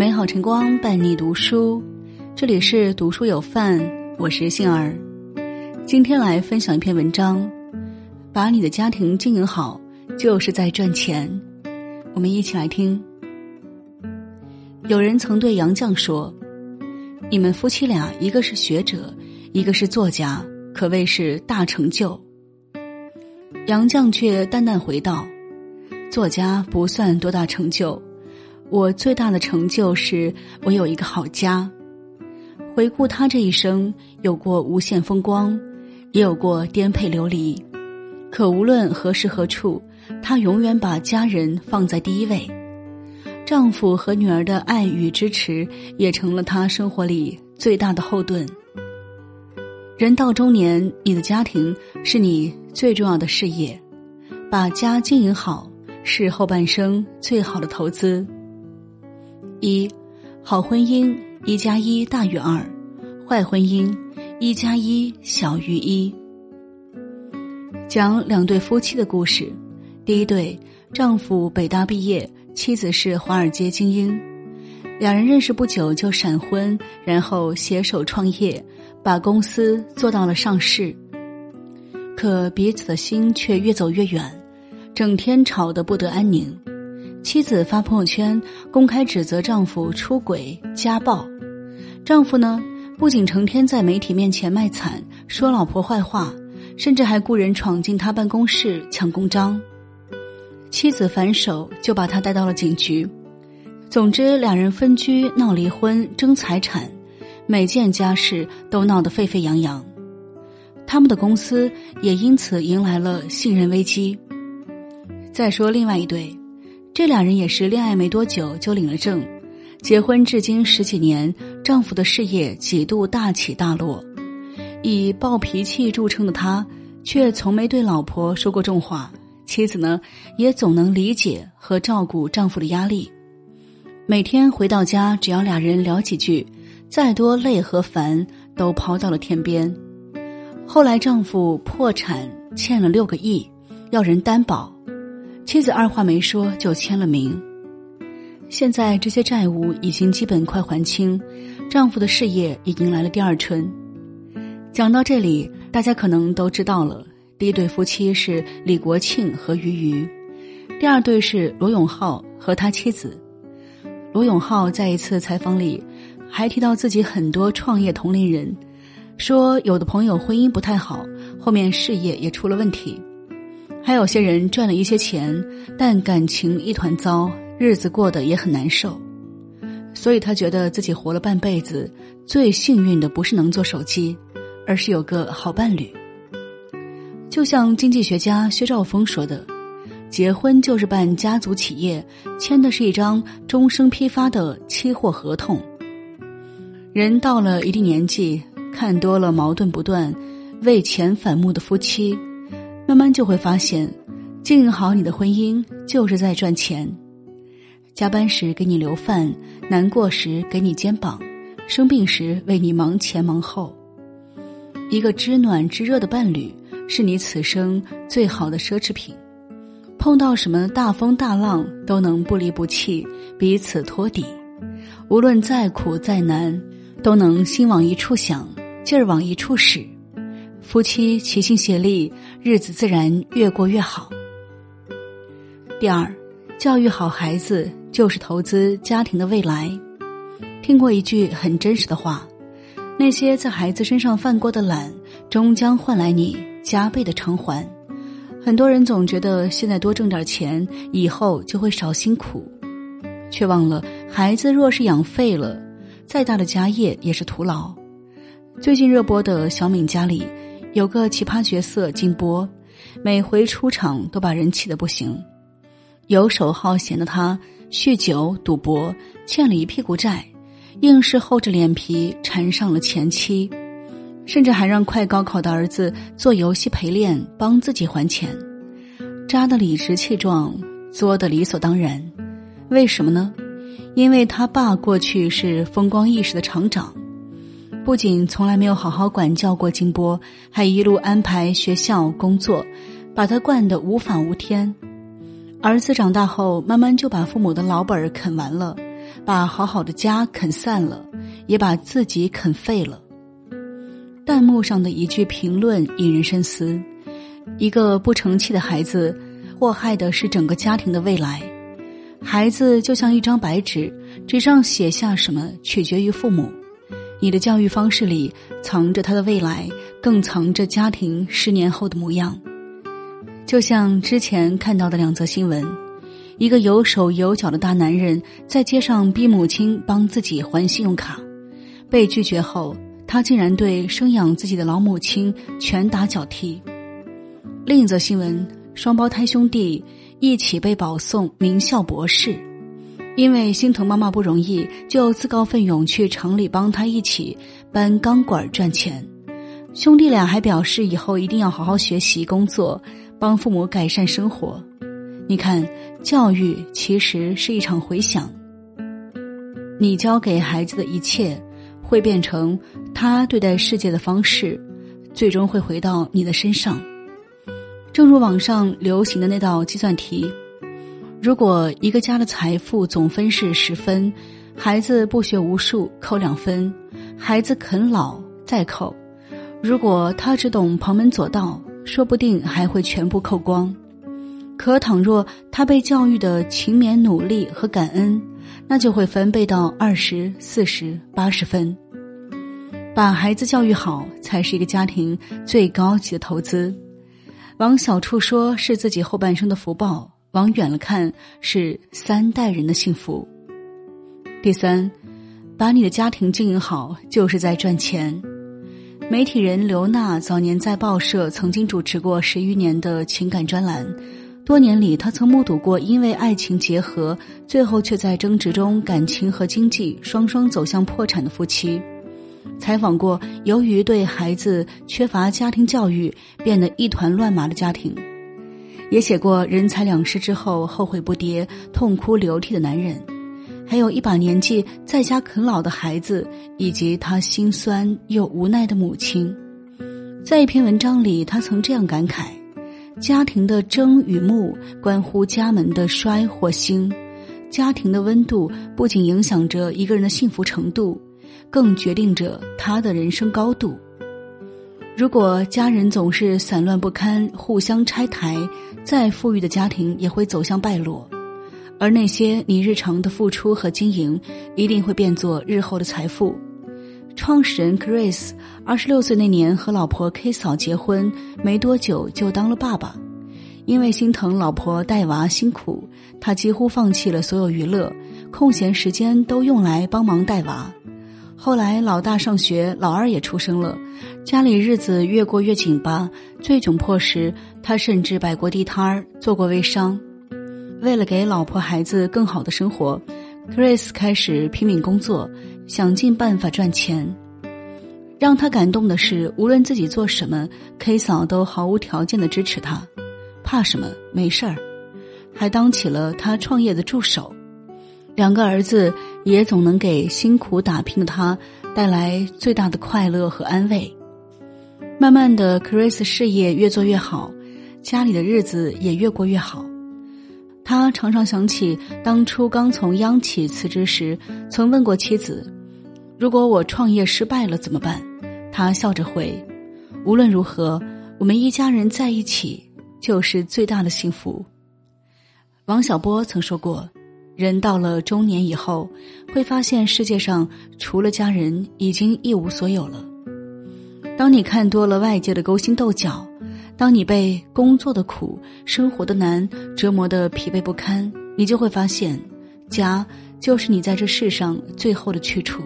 美好晨光伴你读书，这里是读书有范，我是杏儿。今天来分享一篇文章，把你的家庭经营好，就是在赚钱。我们一起来听。有人曾对杨绛说：“你们夫妻俩，一个是学者，一个是作家，可谓是大成就。”杨绛却淡淡回道：“作家不算多大成就，我最大的成就是我有一个好家。”回顾他这一生，有过无限风光，也有过颠沛流离，可无论何时何处，他永远把家人放在第一位。丈夫和女儿的爱与支持，也成了他生活里最大的后盾。人到中年，你的家庭是你最重要的事业，把家经营好是后半生最好的投资。一，好婚姻一加一大于二，坏婚姻一加一小于一。讲两对夫妻的故事，第一对，丈夫北大毕业，妻子是华尔街精英，两人认识不久就闪婚，然后携手创业。把公司做到了上市，可彼此的心却越走越远，整天吵得不得安宁。妻子发朋友圈公开指责丈夫出轨家暴，丈夫呢不仅成天在媒体面前卖惨，说老婆坏话，甚至还雇人闯进他办公室抢公章。妻子反手就把他带到了警局。总之，两人分居、闹离婚、争财产。每件家事都闹得沸沸扬扬，他们的公司也因此迎来了信任危机。再说另外一对，这俩人也是恋爱没多久就领了证，结婚至今十几年，丈夫的事业几度大起大落，以暴脾气著称的他，却从没对老婆说过重话。妻子呢，也总能理解和照顾丈夫的压力，每天回到家，只要俩人聊几句。再多累和烦都抛到了天边。后来丈夫破产，欠了六个亿，要人担保，妻子二话没说就签了名。现在这些债务已经基本快还清，丈夫的事业也迎来了第二春。讲到这里，大家可能都知道了，第一对夫妻是李国庆和俞渝，第二对是罗永浩和他妻子。罗永浩在一次采访里。还提到自己很多创业同龄人，说有的朋友婚姻不太好，后面事业也出了问题；还有些人赚了一些钱，但感情一团糟，日子过得也很难受。所以他觉得自己活了半辈子，最幸运的不是能做手机，而是有个好伴侣。就像经济学家薛兆丰说的：“结婚就是办家族企业，签的是一张终生批发的期货合同。”人到了一定年纪，看多了矛盾不断、为钱反目的夫妻，慢慢就会发现，经营好你的婚姻就是在赚钱。加班时给你留饭，难过时给你肩膀，生病时为你忙前忙后。一个知暖知热的伴侣，是你此生最好的奢侈品。碰到什么大风大浪，都能不离不弃，彼此托底。无论再苦再难。都能心往一处想，劲儿往一处使，夫妻齐心协力，日子自然越过越好。第二，教育好孩子就是投资家庭的未来。听过一句很真实的话：那些在孩子身上犯过的懒，终将换来你加倍的偿还。很多人总觉得现在多挣点钱，以后就会少辛苦，却忘了孩子若是养废了。再大的家业也是徒劳。最近热播的小敏家里，有个奇葩角色金波，每回出场都把人气得不行。游手好闲的他，酗酒赌博，欠了一屁股债，硬是厚着脸皮缠上了前妻，甚至还让快高考的儿子做游戏陪练，帮自己还钱，渣的理直气壮，作的理所当然。为什么呢？因为他爸过去是风光一时的厂长，不仅从来没有好好管教过金波，还一路安排学校工作，把他惯得无法无天。儿子长大后，慢慢就把父母的老本啃完了，把好好的家啃散了，也把自己啃废了。弹幕上的一句评论引人深思：一个不成器的孩子，祸害的是整个家庭的未来。孩子就像一张白纸，纸上写下什么取决于父母。你的教育方式里藏着他的未来，更藏着家庭十年后的模样。就像之前看到的两则新闻，一个有手有脚的大男人在街上逼母亲帮自己还信用卡，被拒绝后，他竟然对生养自己的老母亲拳打脚踢。另一则新闻，双胞胎兄弟一起被保送名校博士，因为心疼妈妈不容易，就自告奋勇去城里帮他一起搬钢管赚钱。兄弟俩还表示以后一定要好好学习工作。帮父母改善生活，你看，教育其实是一场回响。你教给孩子的一切，会变成他对待世界的方式，最终会回到你的身上。正如网上流行的那道计算题：如果一个家的财富总分是十分，孩子不学无术扣两分，孩子啃老再扣。如果他只懂旁门左道。说不定还会全部扣光，可倘若他被教育的勤勉努力和感恩，那就会翻倍到二十四十八十分。把孩子教育好，才是一个家庭最高级的投资。往小处说，是自己后半生的福报；往远了看，是三代人的幸福。第三，把你的家庭经营好，就是在赚钱。媒体人刘娜早年在报社曾经主持过十余年的情感专栏，多年里，她曾目睹过因为爱情结合，最后却在争执中感情和经济双双走向破产的夫妻，采访过由于对孩子缺乏家庭教育变得一团乱麻的家庭，也写过人财两失之后后悔不迭、痛哭流涕的男人。还有一把年纪在家啃老的孩子，以及他心酸又无奈的母亲，在一篇文章里，他曾这样感慨：家庭的争与睦，关乎家门的衰或兴；家庭的温度不仅影响着一个人的幸福程度，更决定着他的人生高度。如果家人总是散乱不堪，互相拆台，再富裕的家庭也会走向败落。而那些你日常的付出和经营，一定会变作日后的财富。创始人 Chris 二十六岁那年和老婆 K 嫂结婚没多久就当了爸爸，因为心疼老婆带娃辛苦，他几乎放弃了所有娱乐，空闲时间都用来帮忙带娃。后来老大上学，老二也出生了，家里日子越过越紧巴，最窘迫时，他甚至摆过地摊儿，做过微商。为了给老婆孩子更好的生活，Chris 开始拼命工作，想尽办法赚钱。让他感动的是，无论自己做什么，K 嫂都毫无条件的支持他，怕什么？没事儿，还当起了他创业的助手。两个儿子也总能给辛苦打拼的他带来最大的快乐和安慰。慢慢的，Chris 事业越做越好，家里的日子也越过越好。他常常想起当初刚从央企辞职时，曾问过妻子：“如果我创业失败了怎么办？”他笑着回：“无论如何，我们一家人在一起就是最大的幸福。”王小波曾说过：“人到了中年以后，会发现世界上除了家人，已经一无所有了。当你看多了外界的勾心斗角。”当你被工作的苦、生活的难折磨的疲惫不堪，你就会发现，家就是你在这世上最后的去处。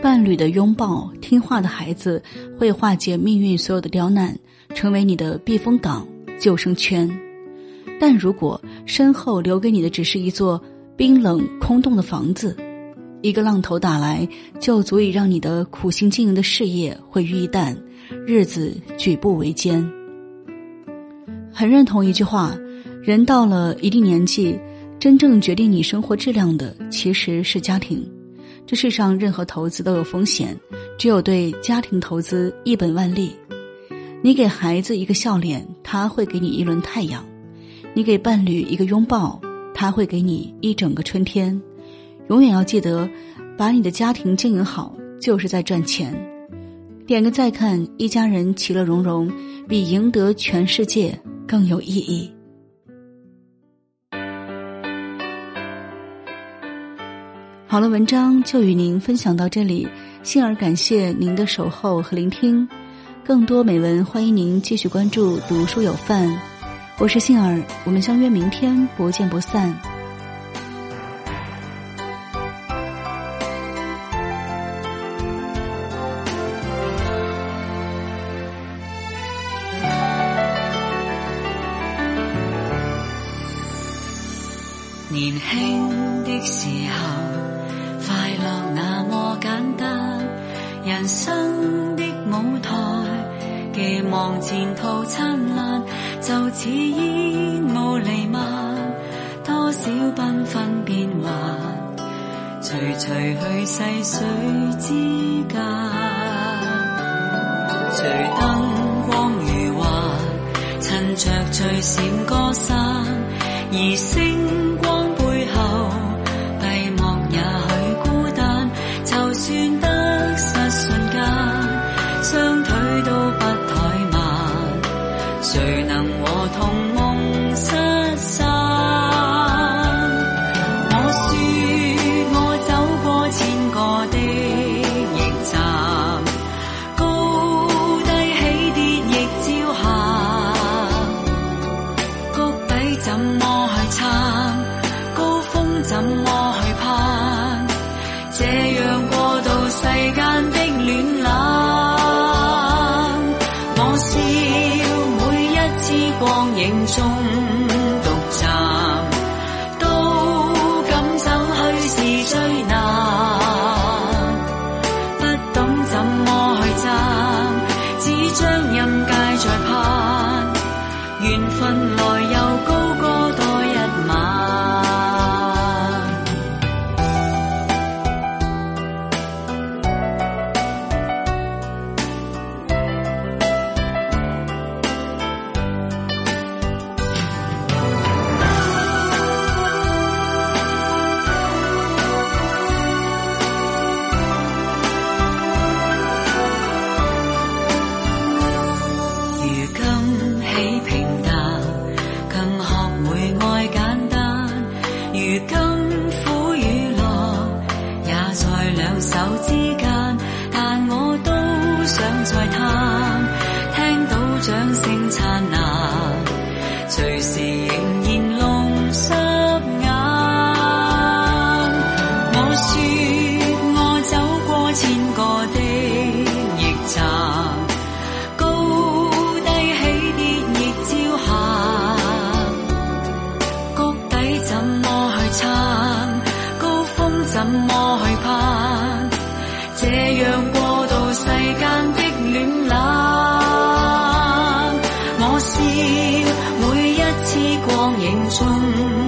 伴侣的拥抱、听话的孩子，会化解命运所有的刁难，成为你的避风港、救生圈。但如果身后留给你的只是一座冰冷空洞的房子，一个浪头打来，就足以让你的苦心经营的事业毁于一旦，日子举步维艰。很认同一句话：人到了一定年纪，真正决定你生活质量的其实是家庭。这世上任何投资都有风险，只有对家庭投资一本万利。你给孩子一个笑脸，他会给你一轮太阳；你给伴侣一个拥抱，他会给你一整个春天。永远要记得，把你的家庭经营好，就是在赚钱。点个再看，一家人其乐融融，比赢得全世界更有意义。好了，文章就与您分享到这里，幸而感谢您的守候和聆听。更多美文，欢迎您继续关注“读书有范”。我是杏儿，我们相约明天，不见不散。年轻的时候，快乐那么简单，人生的舞台，寄望前途灿烂。就似烟雾弥漫，多少缤纷变幻，随随去细水之间。随灯光如画，趁着最闪歌散，而星光影中。